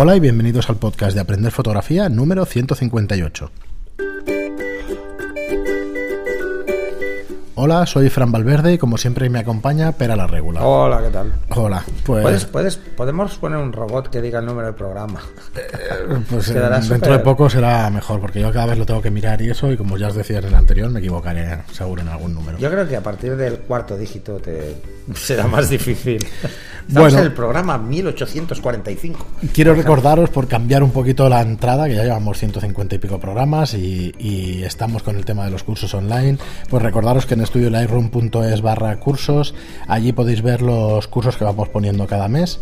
Hola y bienvenidos al podcast de Aprender Fotografía número 158. Hola, soy Fran Valverde y como siempre me acompaña Pera la Regula. Hola, ¿qué tal? Hola, pues... ¿Puedes, puedes, podemos poner un robot que diga el número del programa. Eh, pues eh, dentro de poco será mejor, porque yo cada vez lo tengo que mirar y eso, y como ya os decía en el anterior, me equivocaré seguro en algún número. Yo creo que a partir del cuarto dígito te será más difícil. bueno, en el programa 1845. Quiero recordaros, por cambiar un poquito la entrada, que ya llevamos 150 y pico programas y, y estamos con el tema de los cursos online, pues recordaros que en estudiolightroom.es barra cursos. Allí podéis ver los cursos que vamos poniendo cada mes.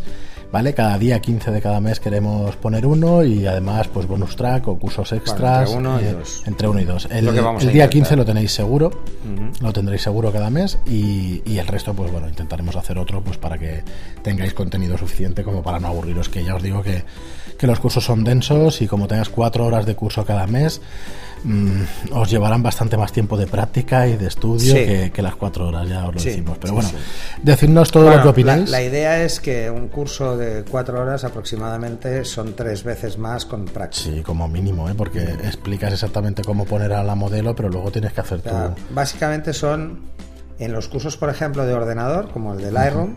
¿Vale? Cada día 15 de cada mes queremos poner uno y además pues bonus track o cursos extras entre, uno y eh, dos. entre uno y dos. El, día 15 lo tenéis seguro, lo tendréis seguro cada mes y, y, el resto pues bueno, intentaremos hacer otro pues para que tengáis contenido suficiente como para no aburriros, que ya os digo que, que los cursos son densos y como tengas cuatro horas de curso cada mes, Mm, os llevarán bastante más tiempo de práctica y de estudio que, las cuatro horas, ya os lo decimos. Pero bueno, decidnos todo lo que opináis. La, idea es que un curso de cuatro horas aproximadamente son tres veces más con práctica. Sí, como mínimo, ¿eh? porque explicas exactamente cómo poner a la modelo, pero luego tienes que hacer todo. Básicamente son, en los cursos, por ejemplo, de ordenador, como el de Lightroom,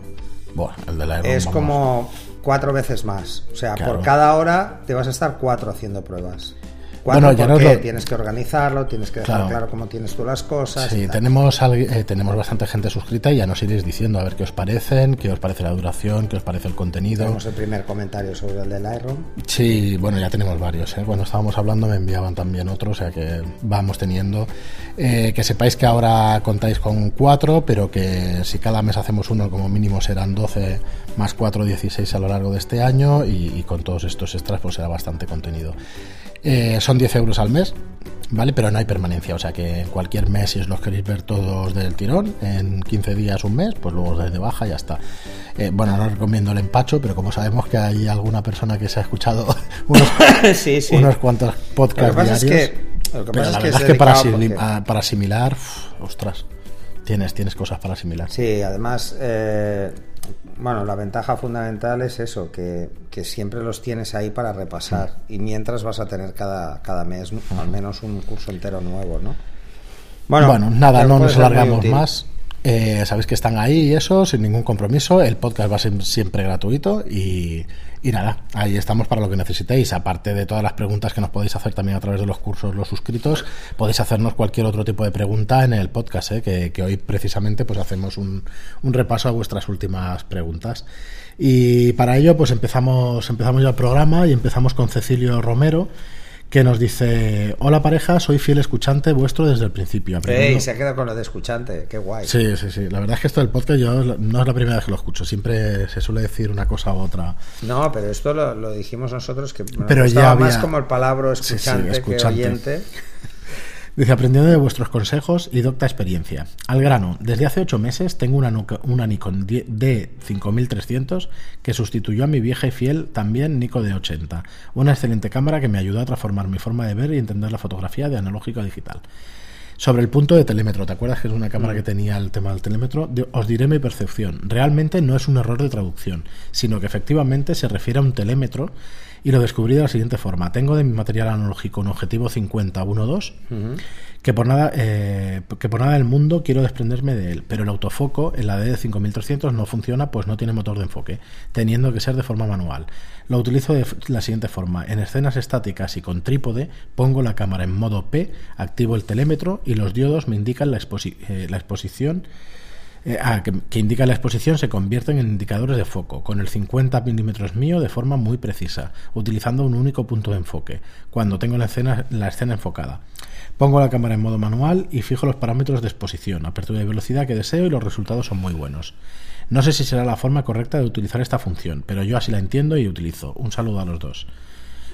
el de Lightroom es como cuatro veces más. O sea, por cada hora te vas a estar cuatro haciendo pruebas bueno, ya no tienes que organizarlo, tienes que dejar claro. cómo tienes tú las cosas. Sí, tenemos, eh, tenemos bastante gente suscrita y ya nos iréis diciendo a ver qué os parecen, qué os parece la duración, qué os parece el contenido. Tenemos el primer comentario sobre el de Lightroom. Sí, bueno, ya tenemos varios. ¿eh? Cuando estábamos hablando me enviaban también otros, o sea que vamos teniendo. Eh, que sepáis que ahora contáis con cuatro, pero que si cada mes hacemos uno, como mínimo serán 12 más 4, 16 a lo largo de este año y, y con todos estos extras pues será bastante contenido. Eh, son 10 euros al mes, ¿vale? Pero no hay permanencia, o sea que en cualquier mes, si os los queréis ver todos del tirón, en 15 días, un mes, pues luego os dais de baja y ya está. Eh, bueno, no recomiendo el empacho, pero como sabemos que hay alguna persona que se ha escuchado unos, unos cuantos podcasts diarios. Es que, lo que pasa es que, es que para, para, asimilar, ostras, tienes, tienes cosas para asimilar. Sí, además. Eh bueno, la ventaja fundamental es eso, que, siempre los tienes ahí para repasar y mientras vas a tener cada, cada mes al menos un curso entero nuevo, ¿no? Bueno, nada, no nos alargamos más. Eh, sabéis que están ahí y eso, sin ningún compromiso. El podcast va a ser siempre gratuito y, y, nada, ahí estamos para lo que necesitéis. Aparte de todas las preguntas que nos podéis hacer también a través de los cursos, los suscritos, podéis hacernos cualquier otro tipo de pregunta en el podcast, ¿eh? que, hoy precisamente pues hacemos un, repaso a vuestras últimas preguntas. Y para ello pues empezamos, empezamos ya el programa y empezamos con Cecilio Romero que nos dice, hola pareja, soy fiel escuchante vuestro desde el principio. Ey, se ha quedado con lo de escuchante, qué guay. Sí, sí, sí. La verdad es que esto del podcast yo no es la primera vez que lo escucho, siempre se suele decir una cosa u otra. No, pero esto lo, dijimos nosotros, que pero ya había... más como el palabra escuchante, que oyente. Dice, aprendiendo de vuestros consejos y docta experiencia. Al grano, desde hace ocho meses tengo una, una Nikon D5300 que sustituyó a mi vieja y fiel también Nikon D80. Una excelente cámara que me ayudó a transformar mi forma de ver y entender la fotografía de analógico a digital. Sobre el punto de telémetro, ¿te acuerdas que es una cámara que tenía el tema del telémetro? Os diré mi percepción. Realmente no es un error de traducción, sino que efectivamente se refiere a un telémetro y lo descubrí de la siguiente forma. Tengo de mi material analógico un objetivo 50-1.2 que, por nada, eh, que por nada del mundo quiero desprenderme de él, pero el autofoco en la D5300 no funciona pues no tiene motor de enfoque, teniendo que ser de forma manual. Lo utilizo de la siguiente forma. En escenas estáticas y con trípode pongo la cámara en modo P, activo el telémetro y los diodos me indican la, eh, la exposición eh, ah, que, indica la exposición se convierten en indicadores de foco, con el 50 milímetros mío de forma muy precisa, utilizando un único punto de enfoque, cuando tengo la escena, la escena enfocada. Pongo la cámara en modo manual y fijo los parámetros de exposición, apertura y velocidad que deseo y los resultados son muy buenos. No sé si será la forma correcta de utilizar esta función, pero yo así la entiendo y utilizo. Un saludo a los dos.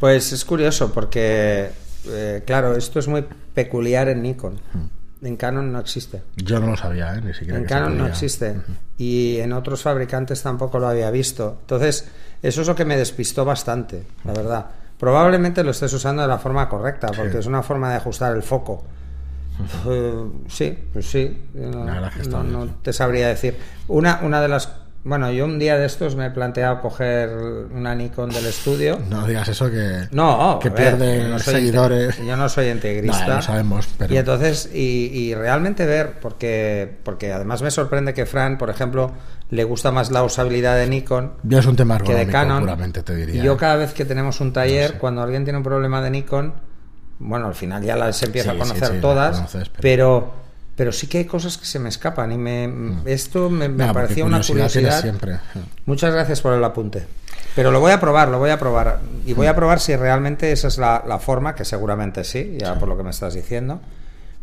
Pues es curioso porque, eh, claro, esto es muy peculiar en Nikon. Hmm. En Canon no existe. Yo no lo sabía, ¿eh? ni siquiera. En Canon no existe. Y en otros fabricantes tampoco lo había visto. Entonces, eso es lo que me despistó bastante, la verdad. Probablemente lo estés usando de la forma correcta, porque es una forma de ajustar el foco. Eh, sí, pues sí. No, te sabría decir. Una, una de las Bueno, yo un día de estos me he planteado coger una Nikon del estudio. No digas eso que, No, que a ver, pierde no seguidores. Yo no soy integrista. No, lo sabemos, pero- Y entonces, y, y realmente ver, porque, porque además me sorprende que Fran, por ejemplo, le gusta más la usabilidad de Nikon Ya es un tema que de Canon. puramente te diría. Y yo cada vez que tenemos un taller, No sé. cuando alguien tiene un problema de Nikon, bueno, al final ya las empieza Sí, a conocer sí, todas, conoces, pero- pero... pero sí que hay cosas que se me escapan y me, esto me, me porque parecía una curiosidad. siempre. Muchas gracias por el apunte. Pero lo voy a probar, lo voy a probar. Y voy a Mm. probar si realmente esa es la, la forma, que seguramente sí, ya por lo que me estás diciendo.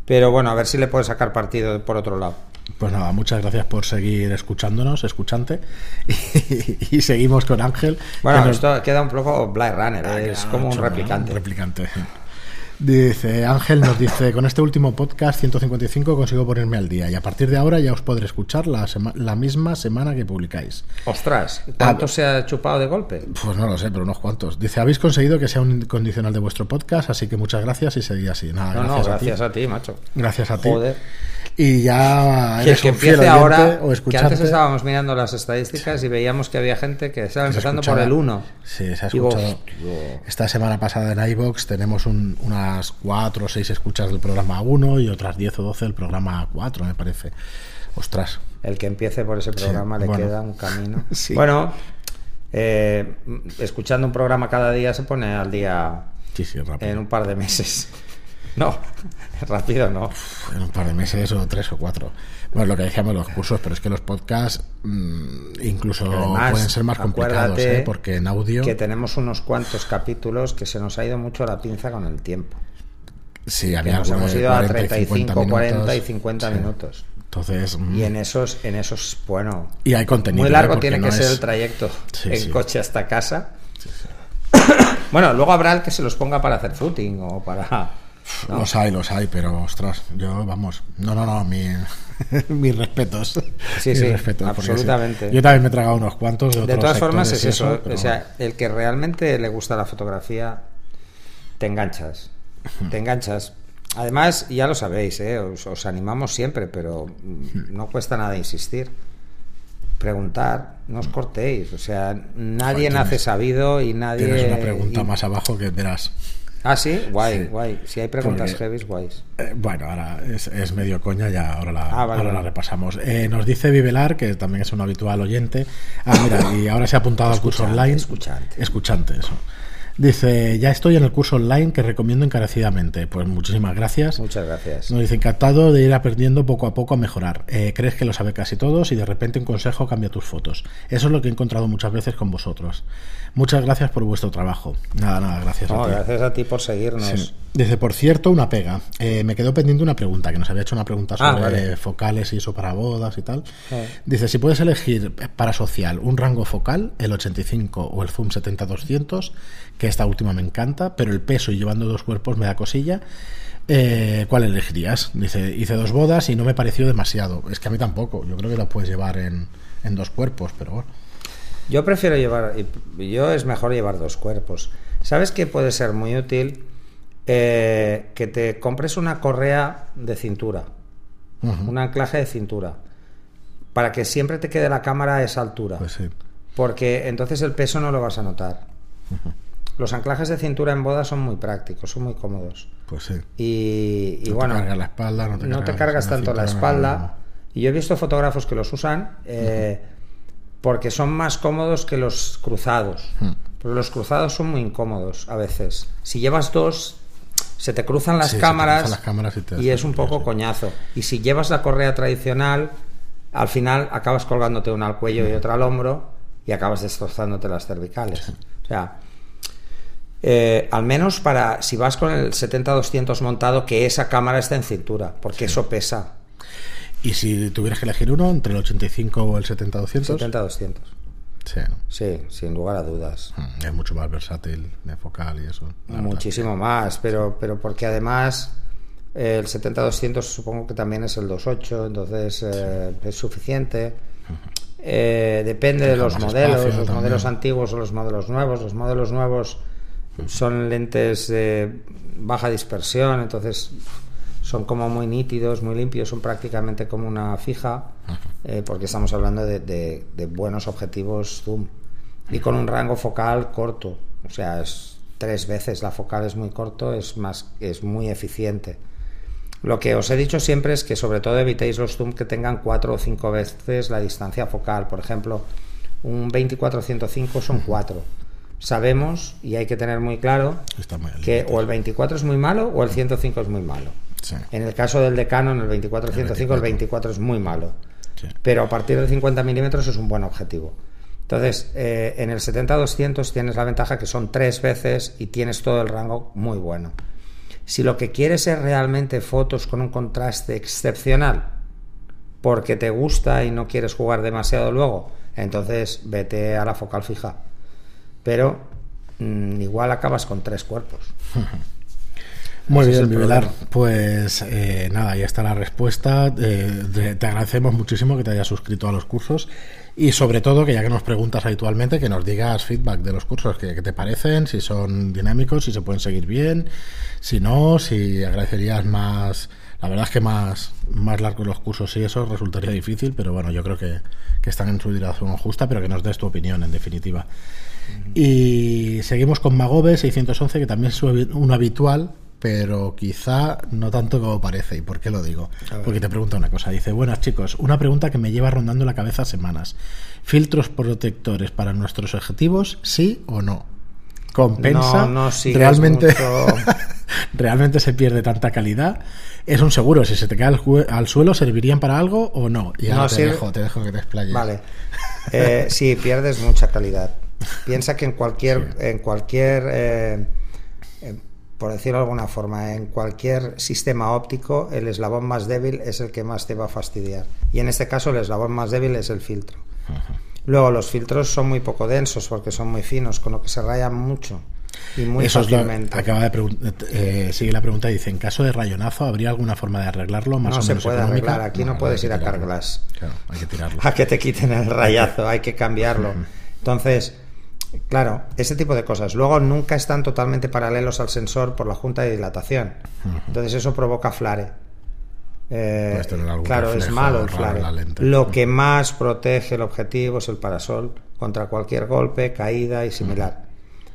Pero bueno, a ver si le puedo sacar partido por otro lado. Pues nada, muchas gracias por seguir escuchándonos, escuchante. Y, seguimos con Ángel. Bueno, que nos- esto queda un poco Blade Runner, Ah, ¿eh? es no, como un ¿no? replicante. Un replicante. Dice Ángel nos dice con este último podcast 155 consigo ponerme al día y a partir de ahora ya os podré escuchar la, sema- la misma semana que publicáis. Ostras, ¿cuánto se ha chupado de golpe? Pues no lo sé, pero unos cuantos. Dice habéis conseguido que sea un incondicional de vuestro podcast, así que muchas gracias y seguid así. Nada, No, no, gracias, a a ti, macho. Gracias a ti. Joder. Y ya Que, eres que fiel empiece ahora, o que antes estábamos mirando las estadísticas y veíamos que había gente que estaba que empezando por el 1. Sí, se ha escuchado. Esta semana pasada en iBox tenemos un- unas 4 o 6 escuchas del programa 1 y otras 10 o 12 del programa 4, me parece. Ostras. El que empiece por ese programa le bueno. queda un camino. Sí. Bueno, eh, escuchando un programa cada día se pone al día Sí, sí, en un par de meses. No, rápido no. en un par de meses o tres o cuatro. Bueno, lo que decíamos los cursos, pero es que los podcasts mm, incluso Además, pueden ser más complicados, ¿eh? porque en audio Que tenemos unos cuantos capítulos que se nos ha ido mucho la pinza con el tiempo. sí Que había nos alguno hemos ido a 40 y 50 35, 40 y minutos. 50 Sí. minutos. Entonces, mm, Y en esos, en esos, bueno, Y hay contenido, muy ¿eh? largo tiene no que ser el trayecto Sí, en sí. coche hasta casa. bueno, luego habrá el que se los ponga para hacer footing o para... ¿no? Los hay, los hay, pero ostras, yo, vamos, no, no, no, mi, mis respetos. Sí, Mis sí, respetos, absolutamente. sí. Yo también me he tragado unos cuantos de De otros todas formas es eso, pero o sea, el que realmente le gusta la fotografía, te enganchas, te enganchas. Además, ya lo sabéis, ¿eh? os, os animamos siempre, pero mm, no cuesta nada insistir. Preguntar, no os cortéis, o sea, nadie nace sabido y nadie... Tienes una pregunta y- más abajo que verás. Ah, sí, guay, Sí. guay. Si hay preguntas Porque- heavy, guays. Eh, bueno, ahora es, es medio coña, ya ahora la, Ah, vale, ahora la vale. repasamos. Eh, nos dice Vivelar, que también es un habitual oyente. Ah, mira, y ahora se ha apuntado al curso online. escuchante. Escuchante, eso. Dice, ya estoy en el curso online que recomiendo encarecidamente. Pues muchísimas gracias. Muchas gracias. Nos dice, encantado de ir aprendiendo poco a poco a mejorar. Eh, crees que lo sabe casi todos y de repente un consejo cambia tus fotos. Eso es lo que he encontrado muchas veces con vosotros. Muchas gracias por vuestro trabajo. Nada, nada, gracias No, a ti. gracias a ti por seguirnos. Sí. Dice, por cierto, una pega. Eh, me quedó pendiente una pregunta, que nos había hecho una pregunta Ah, sobre vale. focales y eso para bodas y tal. Eh. Dice, si puedes elegir para social un rango focal, el 85 o el zoom 70-200, que esta última me encanta, pero el peso y llevando dos cuerpos me da cosilla, eh, ¿cuál elegirías? Dice, hice dos bodas y no me pareció demasiado. Es que a mí tampoco. Yo creo que lo puedes llevar en, en dos cuerpos, pero bueno. Yo prefiero llevar, yo es mejor llevar dos cuerpos. ¿Sabes que puede ser muy útil? Eh, que te compres una correa de cintura, un anclaje de cintura, para que siempre te quede la cámara a esa altura, Pues sí. porque entonces el peso no lo vas a notar. Los anclajes de cintura en boda son muy prácticos, son muy cómodos. Pues sí. Y, y No te bueno, cargas la espalda, no te no te cargas cargas la tanto la espalda. no. Y yo he visto fotógrafos que los usan eh, porque son más cómodos que los cruzados. Pero los cruzados son muy incómodos a veces. Si llevas dos, se te cruzan las Sí, te cámaras, cruzan las cámaras y te y es un poco sí. coñazo. Y si llevas la correa tradicional, al final acabas colgándote una al cuello y otra al hombro y acabas destrozándote las cervicales. O sea, eh, al menos para si vas con el 70-200 montado, que esa cámara esté en cintura, porque eso pesa. Y si tuvieras que elegir uno entre el 85 o el 70-200, 70-200. sí, ¿no? Sí, sin lugar a dudas. Mm, es mucho más versátil de focal y eso. verdad. Muchísimo más, pero, pero porque además eh, el 70-200 supongo que también es el 2.8, entonces eh, es suficiente. Eh, depende de los modelos, los también. modelos antiguos o los modelos nuevos. Los modelos nuevos son lentes de baja dispersión, entonces son como muy nítidos, muy limpios, son prácticamente como una fija. eh, porque estamos hablando de, de- de buenos objetivos zoom y con un rango focal corto, o sea, es tres veces la focal es muy corto, es más, es muy eficiente. Lo que os he dicho siempre es que sobre todo evitéis los zoom que tengan cuatro o cinco veces la distancia focal. Por ejemplo, un 24-105 son cuatro. Sabemos, y hay que tener muy claro, muy que o el 24 es muy malo o el 105 es muy malo. Sí. En el caso del decano, en el 24-105, el 24 es muy malo. Sí. Pero a partir de 50 milímetros es un buen objetivo. Entonces, eh, en el 70-200 tienes la ventaja que son tres veces y tienes todo el rango muy bueno. Si lo que quieres es realmente fotos con un contraste excepcional, porque te gusta y no quieres jugar demasiado luego, entonces vete a la focal fija. Pero mm, igual acabas con tres cuerpos. Muy Ese bien, el Vivelar. Pues eh, nada, ahí está la respuesta. Eh, te, te agradecemos muchísimo que te hayas suscrito a los cursos y sobre todo que ya que nos preguntas habitualmente, que nos digas feedback de los cursos, que, que te parecen, si son dinámicos, si se pueden seguir bien, si no, si agradecerías más... La verdad es que más, más largos los cursos y eso resultaría difícil, pero bueno, yo creo que, que están en su dirección justa, pero que nos des tu opinión en definitiva. Y seguimos con Magobe 611, que también es un habitual, pero quizá no tanto como parece. ¿Y por qué lo digo? Porque te pregunta una cosa. Dice, buenas chicos, una pregunta que me lleva rondando la cabeza semanas. ¿Filtros protectores para nuestros objetivos, sí o no? ¿Compensa? No, no sigues ¿Realmente, mucho- ¿Realmente se pierde tanta calidad? ¿Es un seguro? Si se te cae al, suelo, ¿servirían para algo o no? Y ahora No te, sirve- dejo, te dejo que te explayes. Vale. Eh, sí, pierdes mucha calidad. Piensa que en cualquier, en cualquier eh, eh, por decirlo de alguna forma, en cualquier sistema óptico, el eslabón más débil es el que más te va a fastidiar. Y en este caso, el eslabón más débil es el filtro. Luego, los filtros son muy poco densos porque son muy finos, con lo que se rayan mucho y muy Eso es lo- fácilmente. acaba de pregun- eh, sigue la pregunta dice en caso de rayonazo habría alguna forma de arreglarlo más no o se menos puede económica? arreglar. Aquí no, puedes ir a. Carglass. Claro, hay que tirarlo. a que te quiten el rayazo, hay que cambiarlo. Entonces, claro, ese tipo de cosas. Luego nunca están totalmente paralelos al sensor por la junta de dilatación. Entonces eso provoca flare. Eh, claro, es malo el flare. lente. Lo que más protege el objetivo es el parasol contra cualquier golpe, caída y similar.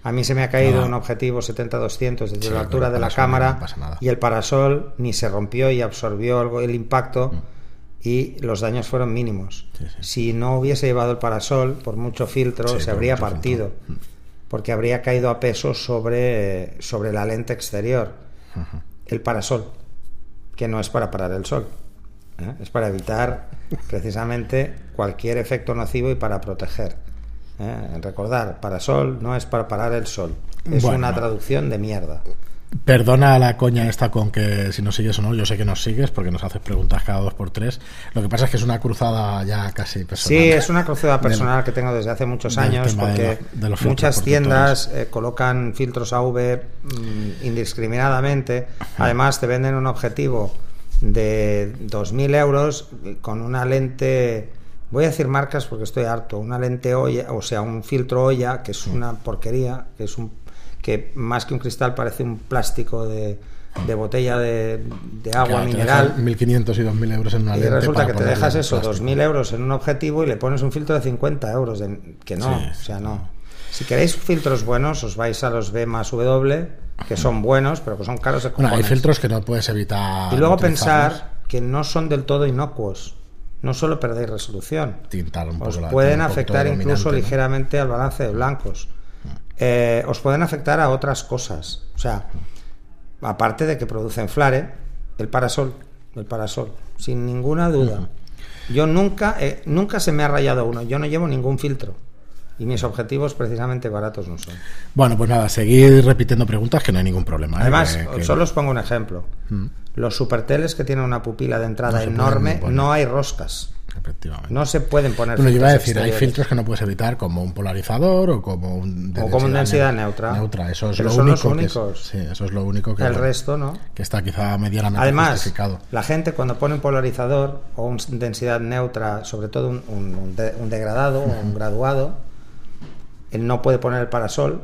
A mí se me ha caído Nada. un objetivo 70-200 desde Sí, la altura de la cámara no y el parasol ni se rompió y absorbió el, el impacto Mm. Y los daños fueron mínimos. Sí, sí. Si no hubiese llevado el parasol, por mucho filtro, Sí, se habría partido, porque habría caído a peso sobre, sobre la lente exterior. El parasol, que no es para parar el sol, ¿eh? es para evitar precisamente cualquier efecto nocivo y para proteger. ¿eh? Recordar, parasol no es para parar el sol, es Bueno. una traducción de mierda. Perdona la coña esta con que si nos sigues o no, yo sé que nos sigues porque nos haces preguntas cada dos por tres. Lo que pasa es que es una cruzada ya casi personal. Sí, es una cruzada personal que tengo desde hace muchos años de porque de los muchas tiendas eh, colocan filtros AV mm, indiscriminadamente. Además, te venden un objetivo de 2.000 euros con una lente, voy a decir marcas porque estoy harto, una lente olla, o sea, un filtro olla, que es una porquería, que es un que más que un cristal parece un plástico de, de botella de, de agua Claro, mineral. dejan 1.500 y 2.000 euros en una Y lente resulta que te dejas eso, plástico. 2.000 euros en un objetivo y le pones un filtro de 50 euros. de- que no, Sí, o sea, no. Si queréis filtros buenos, os vais a los B más W, que son buenos, pero que son caros de Bueno, hay filtros que no puedes evitar. Y luego pensar que no son del todo inocuos. No solo perdéis resolución. Tintar un poco Os pueden afectar incluso ligeramente al balance de blancos. Eh, os pueden afectar a otras cosas. O sea, aparte de que producen flare, el parasol, el parasol, sin ninguna duda. Yo nunca, eh, nunca se me ha rayado uno. Yo no llevo ningún filtro. Y mis objetivos precisamente baratos no son. Bueno, pues nada, seguir repitiendo preguntas que no hay ningún problema. ¿eh? Además, Que- que- solo os pongo un ejemplo. Los superteles que tienen una pupila de entrada No enorme, no hay roscas. Efectivamente. No se pueden poner Bueno, yo iba a decir, hay exteriores. filtros que no puedes evitar, como un polarizador o como un de O como una densidad neu- neutra. Neutra, eso es Pero lo son los único es- únicos. sí, eso es lo único que, El resto no. que está quizá medianamente Además, justificado. la gente cuando pone un polarizador o una densidad neutra, sobre todo un, un- un de- un degradado o un graduado, él no puede poner el parasol,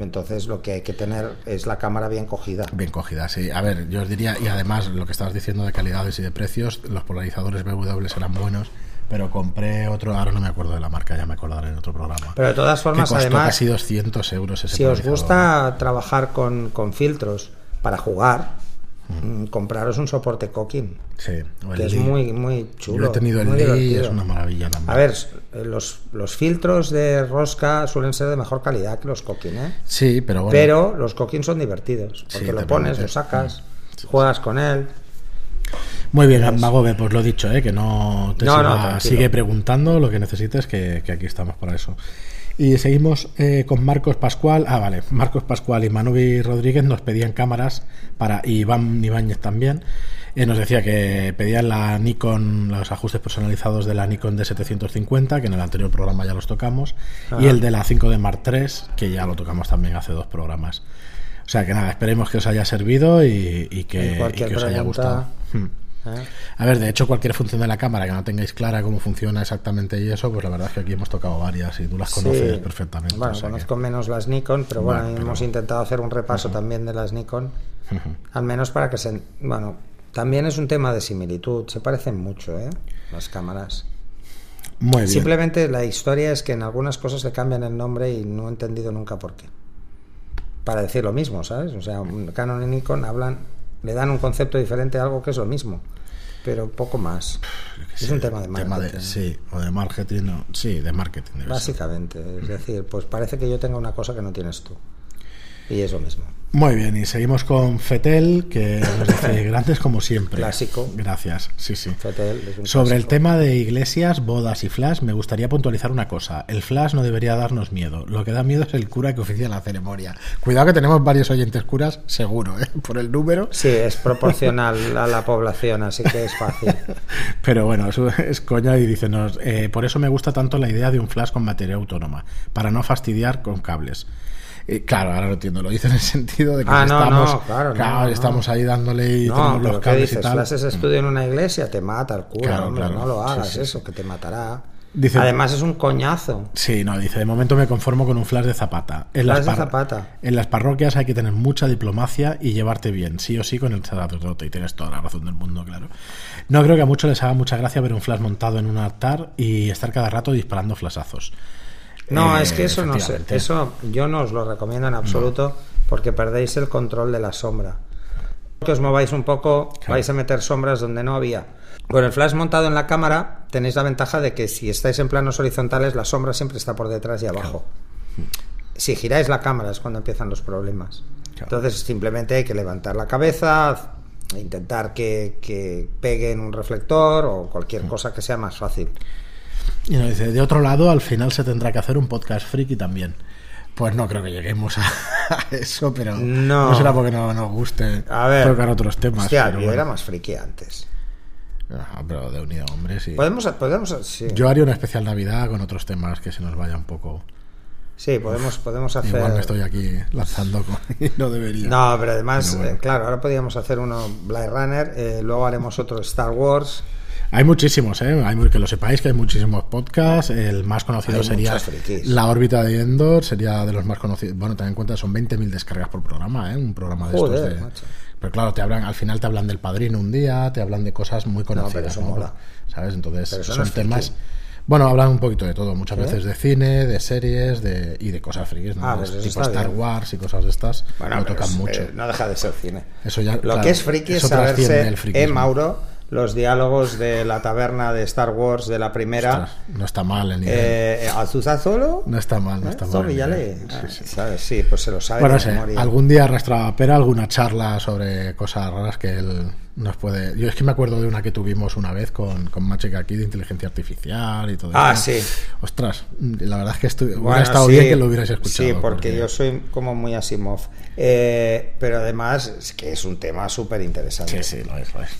Entonces lo que hay que tener es la cámara bien cogida. Bien cogida, sí. A ver, yo os diría, y además lo que estabas diciendo de calidades y de precios, los polarizadores BW eran buenos, pero compré otro, ahora no me acuerdo de la marca, ya me acordaré en otro programa. Pero de todas formas, que costó además, casi 200 euros ese si os gusta trabajar con, con filtros para jugar, mm, compraros un soporte cooking, Sí, o el que es muy, muy chulo. Yo he tenido el Lee y es una maravilla también. A ver, los, los filtros de rosca suelen ser de mejor calidad que los cooking, ¿eh? Sí, pero bueno. Pero los cooking son divertidos, porque Sí, lo pones, lo sacas, juegas con él. Muy bien, Magobe, pues lo dicho, ¿eh? que no te No, siga- no, tranquilo. sigue preguntando lo que necesites, que, que aquí estamos para eso. Y seguimos eh, con Marcos Pascual. Ah, vale, Marcos Pascual y Manubi Rodríguez nos pedían cámaras para y Iván Ibáñez también. Eh, nos decía que pedían la Nikon, los ajustes personalizados de la Nikon D750, que en el anterior programa ya los tocamos, y el de la 5D Mark III, que ya lo tocamos también hace dos programas. O sea que nada, esperemos que os haya servido y, y que, Y y cualquier que os haya gustado. Hmm. ¿Eh? A ver, de hecho, cualquier función de la cámara que no tengáis clara cómo funciona exactamente y eso, pues la verdad es que aquí hemos tocado varias y tú las conoces Sí. perfectamente. Bueno, o sea que- conozco menos las Nikon, pero bueno, Bueno, pero- hemos intentado hacer un repaso también de las Nikon, al menos para que se... Bueno, también es un tema de similitud, se parecen mucho, ¿eh? Las cámaras. Muy bien. Simplemente la historia es que en algunas cosas le cambian el nombre y no he entendido nunca por qué. Para decir lo mismo, ¿sabes? O sea, Canon y Nikon hablan, le dan un concepto diferente a algo que es lo mismo, pero poco más. Es un tema de marketing. sí, o de marketing, no, sí, de marketing. ser. Básicamente, es decir, pues parece que yo tenga una cosa que no tienes tú. Y es lo mismo. Muy bien, y seguimos con Fetel, que nos dice grandes como siempre. Clásico. Gracias, sí, sí. Fetel es un Sobre el tema de iglesias, bodas y flash, me gustaría puntualizar una cosa. El flash no debería darnos miedo. Lo que da miedo es el cura que oficia la ceremonia. Cuidado que tenemos varios oyentes curas, seguro, ¿eh? por el número. Sí, es proporcional a la población, así que es fácil. Pero bueno, eso es coña y dicenos, eh, por eso me gusta tanto la idea de un flash con batería autónoma, para no fastidiar con cables. Eh, claro, ahora lo entiendo, lo dice en el sentido de que Ah, si no, estamos, no, claro, no. estamos ahí dándole y No, tenemos los ¿qué cables y dices? tal. Flashes estudio en una iglesia, te mata el cura, Claro, hombre, claro. no lo hagas sí, eso, que te matará. Dice- Además es un coñazo. Sí, no, dice, de momento me conformo con un flash de zapata. En las, Flash de zapata. en las parroquias hay que tener mucha diplomacia y llevarte bien, sí o sí, con el sacerdote. Y tienes toda la razón del mundo, claro. No creo que a muchos les haga mucha gracia ver un flash montado en un altar y estar cada rato disparando flashazos. No, Eh, es que eso no sé. Eso yo no os lo recomiendo en absoluto porque perdéis el control de la sombra. Que os mováis un poco, Claro. vais a meter sombras donde no había. Con el flash montado en la cámara tenéis la ventaja de que si estáis en planos horizontales la sombra siempre está por detrás y abajo. Si giráis la cámara es cuando empiezan los problemas. Claro. Entonces simplemente hay que levantar la cabeza, intentar que, que pegue en un reflector o cualquier cosa que sea más fácil. Y nos dice, de otro lado, al final se tendrá que hacer un podcast friki también. Pues no creo que lleguemos a eso, pero No. será porque no nos guste A ver, tocar otros temas. Hostia, pero yo bueno. era más friki antes. Ah, pero de unido, hombre, sí. Podemos, podemos, sí. Yo haría una especial Navidad con otros temas que se nos vaya un poco. Sí, podemos, podemos hacer. Igual me estoy aquí lanzando con... y no debería. No, pero además, Pero bueno. eh, claro, ahora podríamos hacer uno Blade Runner, eh, luego haremos otro Star Wars. Hay muchísimos, ¿eh? Hay muy- que lo sepáis que hay muchísimos podcasts. El más conocido Hay sería. La órbita de Endor, sería de los más conocidos. Bueno, ten en cuenta, son 20.000 descargas por programa, ¿eh? Un programa de Joder, estos. De... macho. Pero claro, te hablan, al final te hablan del padrino un día, te hablan de cosas muy conocidas. pero eso ¿no? mola. ¿Sabes? Entonces, Pero no son temas. Bueno, hablan un poquito de todo, muchas veces de cine, de series de, y de cosas frikis, ¿no? Ah, pues eso tipo Star bien. Wars y cosas de estas. lo tocan es- mucho. eh, no deja de ser cine. Eso ya, Lo claro, que es friki es saberse, el eh. Mauro, los diálogos de la taberna de Star Wars de la primera. Ostras, no está mal el nivel. Eh, ¿Azusa solo? no está mal, no está mal. Sí, ah, sí. ¿sabes? Sí, pues se lo sabe. Bueno, sé, algún día arrastra Pera alguna charla sobre cosas raras que él nos puede. Yo es que me acuerdo de una que tuvimos una vez con, con Machica aquí de inteligencia artificial y todo Ah, eso. sí. Ostras, la verdad es que estu- hubiera Bueno, estado sí, bien que lo hubierais escuchado. Sí, porque, yo soy como muy Asimov. Eh, pero además es que es un tema súper interesante. Sí, sí, lo es, lo es.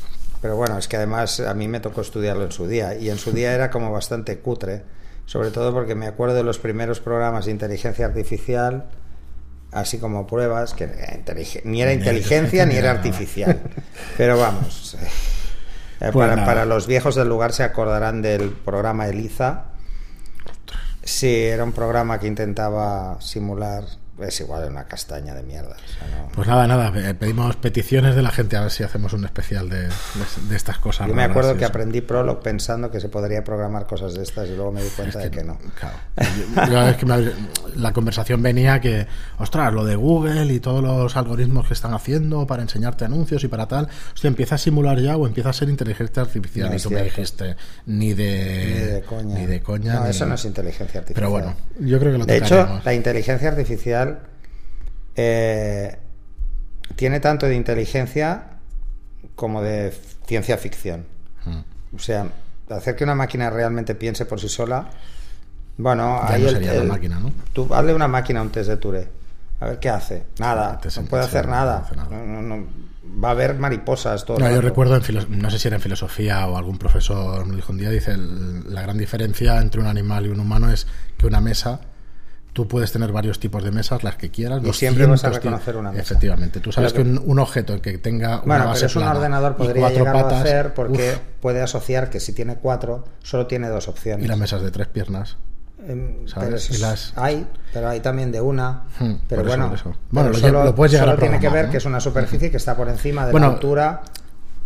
Pero bueno, es que además a mí me tocó estudiarlo en su día. Y en su día era como bastante cutre. Sobre todo porque me acuerdo de los primeros programas de inteligencia artificial, así como pruebas, que ni era inteligencia ni era artificial. Pero vamos. eh, eh, Pues para, para los viejos del lugar se acordarán del programa Eliza. Sí, era un programa que intentaba simular es igual una castaña de mierda. o sea, no- Pues nada, nada, pedimos peticiones de la gente a ver si hacemos un especial de, de- de estas cosas. Yo me raras acuerdo que eso. aprendí Prolog pensando que se podría programar cosas de estas y luego me di cuenta de que no. Claro. Yo- yo es que me- la conversación venía que, ostras, lo de Google y todos los algoritmos que están haciendo para enseñarte anuncios y para tal, hostia, empieza a simular ya o empieza a ser inteligencia artificial. No y tú me dijiste, ni de, Ni de coña. ni de coña, No, ni- eso no es inteligencia artificial. Pero bueno, yo creo que lo De hecho, la inteligencia artificial eh, tiene tanto de inteligencia como de ciencia ficción. Mm. O sea, hacer que una máquina realmente piense por sí sola. Bueno, Ya ahí no el- sería la el- máquina, ¿no? Tú hazle una máquina un test de Touré. A ver qué hace. Nada, no puede hacer nada. No, no. Va a haber mariposas todo No, yo recuerdo, en no sé si era en filosofía o algún profesor me dijo un día, dice, el- la gran diferencia entre un animal y un humano es que una mesa, tú puedes tener varios tipos de mesas, las que quieras. Y siempre vas a 200 ti- reconocer una mesa. Efectivamente, tú sabes que, que- un, un objeto que tenga una Bueno, base pero eso un ordenador podría patas, a hacer porque uf, puede asociar que si tiene cuatro, solo tiene dos opciones. y las mesas de tres piernas. Em, ¿sabes? pero es- las- Hay, pero hay también de una. Hmm, pero eso, bueno, eso. Bueno, solo, lo puedes llegar solo a tiene que ver ¿no? que es una superficie que está por encima de Bueno, la altura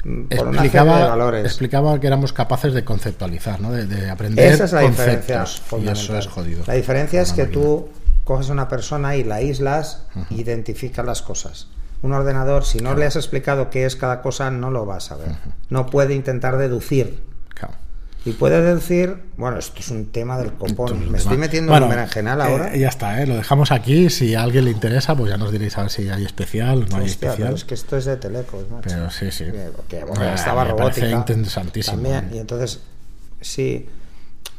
una Explicaba, de valores. explicaba que éramos capaces de conceptualizar, ¿no? de, de aprender Esa es la diferencia. Y eso es jodido. La diferencia es que máquina. tú coges a una persona y la aíslas, identificas las cosas. Un ordenador, si no le has explicado qué es cada cosa, no lo va a saber. No puede intentar deducir. Y puede deducir, bueno, esto es un tema del copón. Me estoy metiendo Bueno, en un berenjenal ahora. eh, ya está, ¿eh? lo dejamos aquí. Si a alguien le interesa, pues ya nos diréis a ver si hay especial o no hay Hostia, especial. pero es que esto es de Telecos, macho. Pero sí, sí. Que, que, bueno, Ah, estaba me robótica. interesantísimo. También. Y entonces, sí.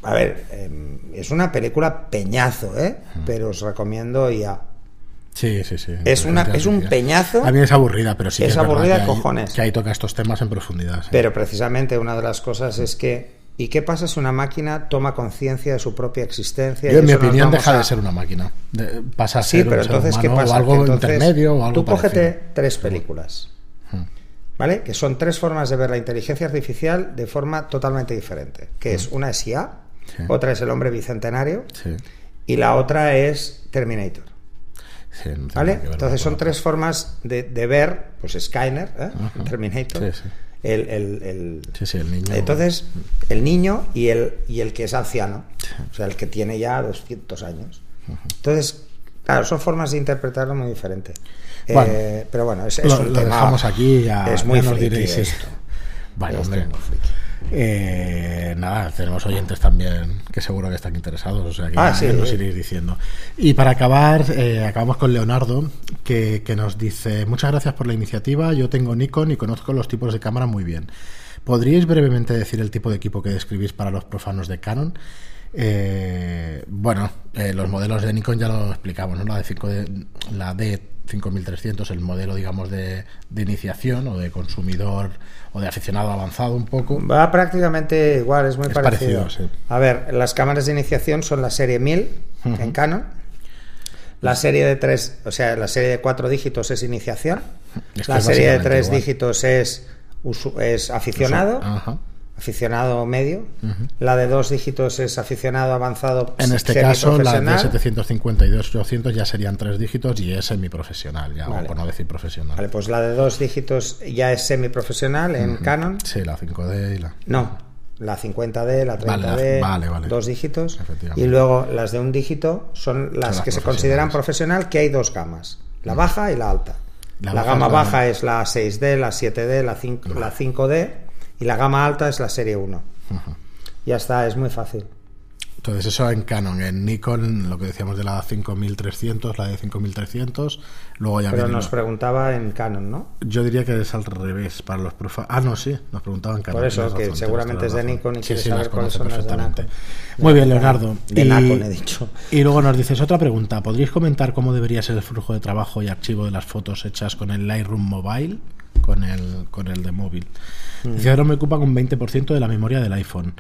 A ver, eh, es una película peñazo, ¿eh? Pero os recomiendo ya. Sí, sí, sí. Es una- es un peñazo. A mí es aburrida, pero sí. que Es verdad aburrida que ahí- cojones. Que ahí toca estos temas en profundidad. sí. Pero precisamente una de las cosas es que. ¿Y qué pasa si una máquina toma conciencia de su propia existencia? Yo, y en mi opinión, deja a- de ser una máquina. De- pasa a Sí, ser pero un ser entonces, ¿qué humano pasa? o algo entonces, intermedio o algo Tú cógete tres películas. Hmm. ¿Vale? Que son tres formas de ver la inteligencia artificial de forma totalmente diferente. Que es una es IA, Hmm. Sí. otra es El hombre bicentenario Sí, y la otra es Terminator. sí, no tiene ¿Vale? Entonces son tres formas de, de ver, pues Skyner, ¿eh? Terminator, Sí, sí. El, el- el- Sí, sí, el niño. entonces, el niño y el, y el que es anciano, o sea, el que tiene ya 200 años. Entonces, claro, son formas de interpretarlo muy diferentes. Bueno, Eh, pero bueno, es, es lo, un lo tema- dejamos aquí ya, es muy ya nos diréis esto. Vale, hombre. muy friki. Eh, nada, tenemos oyentes también que seguro que están interesados, o sea que Ah, sí. nos iréis diciendo. Y para acabar, eh, acabamos con Leonardo, que, que nos dice, muchas gracias por la iniciativa, yo tengo Nikon y conozco los tipos de cámara muy bien. ¿Podríais brevemente decir el tipo de equipo que describís para los profanos de Canon? Eh, bueno, eh, los modelos de Nikon ya lo explicamos, ¿no? La, de 5 de, la D5300, el modelo, digamos, de, de iniciación o de consumidor o de aficionado avanzado un poco. Va prácticamente igual, es muy Es parecido. parecido, sí. A ver, las cámaras de iniciación son la serie 1000 en Canon. La serie de tres, o sea, la serie de cuatro dígitos es iniciación. Es que la serie de básicamente tres igual. dígitos es, aficionado, Ajá. Aficionado medio. La de dos dígitos es aficionado avanzado. En este caso, la de 752 800 ya serían tres dígitos y es semiprofesional, ya, Vale. o por no decir profesional. Vale, pues la de dos dígitos ya es semiprofesional en Canon. Sí, la 5D y la. No, la 50D, la 30D, Vale, la- vale, vale. dos dígitos. Y luego las de un dígito son las las que se consideran profesional, que hay dos gamas, la baja y la alta. La La, baja gama es la- baja es la 6D, la 7D, la, 5, la 5D y la gama alta es la serie 1. Ajá. Ya está, es muy fácil. Entonces, eso en Canon, en Nikon, lo que decíamos de la 5300, la de 5300, luego ya Pero nos preguntaba en Canon, ¿no? Yo diría que es al revés para los profanos. Ah, no, sí, nos preguntaban Canon. Por eso, que razón, seguramente es de. Nikon y Sí, sí, saber cuáles son las de. Muy bien, Leonardo. De y, Nikon, he dicho. y luego nos dices otra pregunta. ¿Podríais comentar cómo debería ser el flujo de trabajo y archivo de las fotos hechas con el Lightroom Mobile? Con el, con el de móvil. Mm. Dice, ahora me ocupa un 20% de la memoria del iPhone.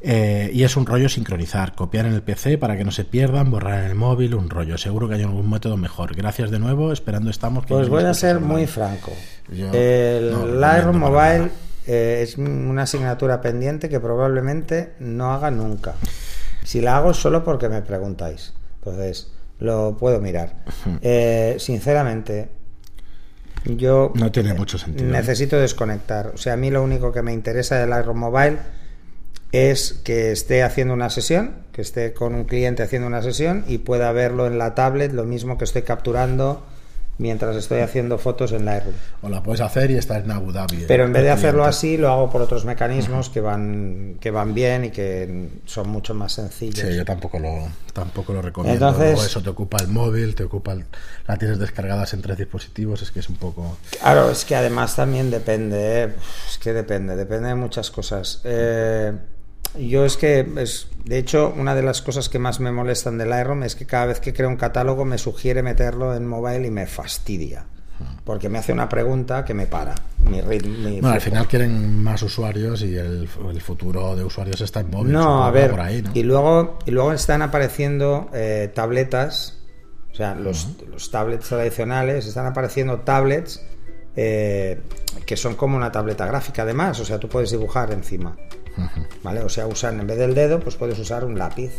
Eh, y es un rollo sincronizar, copiar en el PC para que no se pierdan, borrar en el móvil, un rollo. Seguro que hay algún método mejor. Gracias de nuevo, esperando estamos. que Pues voy a ser muy franco. Yo el no Lightroom Mobile eh, es una asignatura pendiente que probablemente no haga nunca. Si la hago solo porque me preguntáis. Entonces, lo puedo mirar. Eh, sinceramente, yo no tiene mucho sentido. Necesito desconectar. O sea, a mí lo único que me interesa del Iron Mobile es que esté haciendo una sesión, que esté con un cliente haciendo una sesión y pueda verlo en la tablet, lo mismo que estoy capturando mientras estoy haciendo fotos en Lightroom. O la puedes hacer y estar en Abu Dhabi. Pero en vez de hacerlo así, lo hago por otros mecanismos que van que van bien y que son mucho más sencillos. Sí, yo tampoco lo tampoco lo recomiendo. Entonces, eso te ocupa el móvil, te ocupa la tienes descargadas en tres dispositivos, es que es un poco. Claro, es que además también depende, ¿eh? es que depende, depende de muchas cosas. Eh, yo es que, es, de hecho, una de las cosas que más me molestan del Lightroom es que cada vez que creo un catálogo me sugiere meterlo en mobile y me fastidia. Porque me hace una pregunta que me para. Mi ritmo, bueno, al final quieren más usuarios y el, futuro de usuarios está en móvil. No, a ver. Y, luego, y luego están apareciendo eh, tabletas, o sea, los, los, tablets tradicionales, están apareciendo tablets eh, que son como una tableta gráfica, además. O sea, tú puedes dibujar encima. ¿Vale? O sea, usan en vez del dedo, pues puedes usar un lápiz.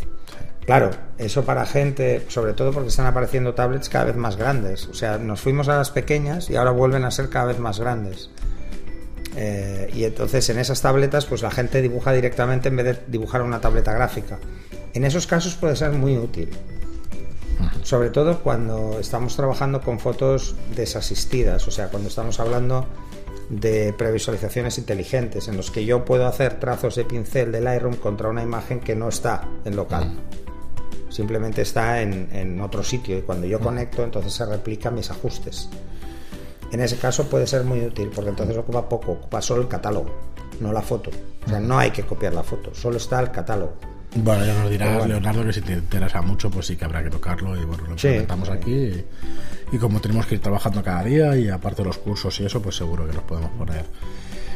Claro, eso para gente, sobre todo porque están apareciendo tablets cada vez más grandes. O sea, nos fuimos a las pequeñas y ahora vuelven a ser cada vez más grandes. Eh, y entonces en esas tabletas, pues la gente dibuja directamente en vez de dibujar una tableta gráfica. En esos casos puede ser muy útil. Sobre todo cuando estamos trabajando con fotos desasistidas, o sea, cuando estamos hablando de previsualizaciones inteligentes en los que yo puedo hacer trazos de pincel del Lightroom contra una imagen que no está en local. Mm. Simplemente está en, otro sitio y cuando yo mm. conecto entonces se replican mis ajustes. En ese caso puede ser muy útil porque entonces ocupa poco, ocupa solo el catálogo, no la foto. O sea, no hay que copiar la foto, solo está el catálogo. Bueno, ya nos dirás, Leonardo, que si te interesa mucho, pues sí que habrá que tocarlo y bueno, lo comentamos aquí. Y, como tenemos que ir trabajando cada día y aparte de los cursos y eso, pues seguro que nos podemos poner.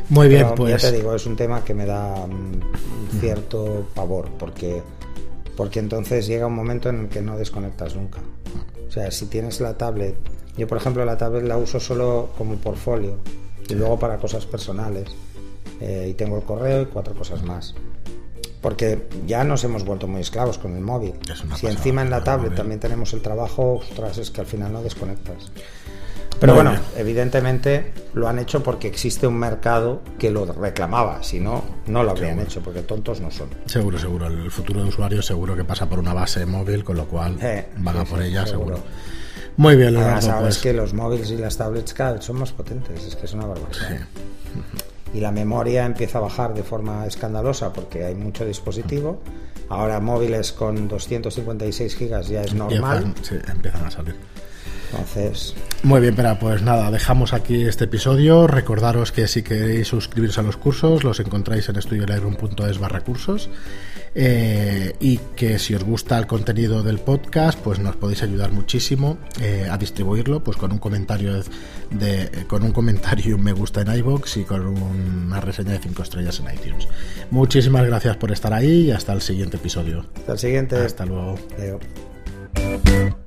Muy bien, pues. Ya te digo, es un tema que me da un cierto pavor, porque, porque entonces llega un momento en el que no desconectas nunca. O sea, si tienes la tablet, yo por ejemplo la tablet la uso solo como portfolio y luego para cosas personales. Eh, y tengo el correo y cuatro cosas más porque ya nos hemos vuelto muy esclavos con el móvil. Si encima en la tablet también tenemos el trabajo, ostras, es que al final no desconectas. Pero bueno, evidentemente lo han hecho porque existe un mercado que lo reclamaba, si no, no lo habrían hecho, porque tontos no son. Seguro, seguro. El futuro de usuario seguro que pasa por una base móvil, con lo cual eh, van a por ella, seguro. Muy bien, Leonardo. Ahora sabes pues. que los móviles y las tablets cada vez son más potentes, es que es una barbaridad y la memoria empieza a bajar de forma escandalosa porque hay mucho dispositivo. Ahora móviles con 256 gigas ya es normal. Sí, empiezan a salir. Entonces. Muy bien, pero pues nada, dejamos aquí este episodio. Recordaros que si queréis suscribiros a los cursos, los encontráis en estudiolightroom.es barra cursos. Eh, y que si os gusta el contenido del podcast, pues nos podéis ayudar muchísimo eh, a distribuirlo, pues con un comentario de, con un comentario y un me gusta en iBox y con una reseña de 5 estrellas en iTunes. Muchísimas gracias por estar ahí y hasta el siguiente episodio. Hasta el siguiente. Hasta luego. Adiós.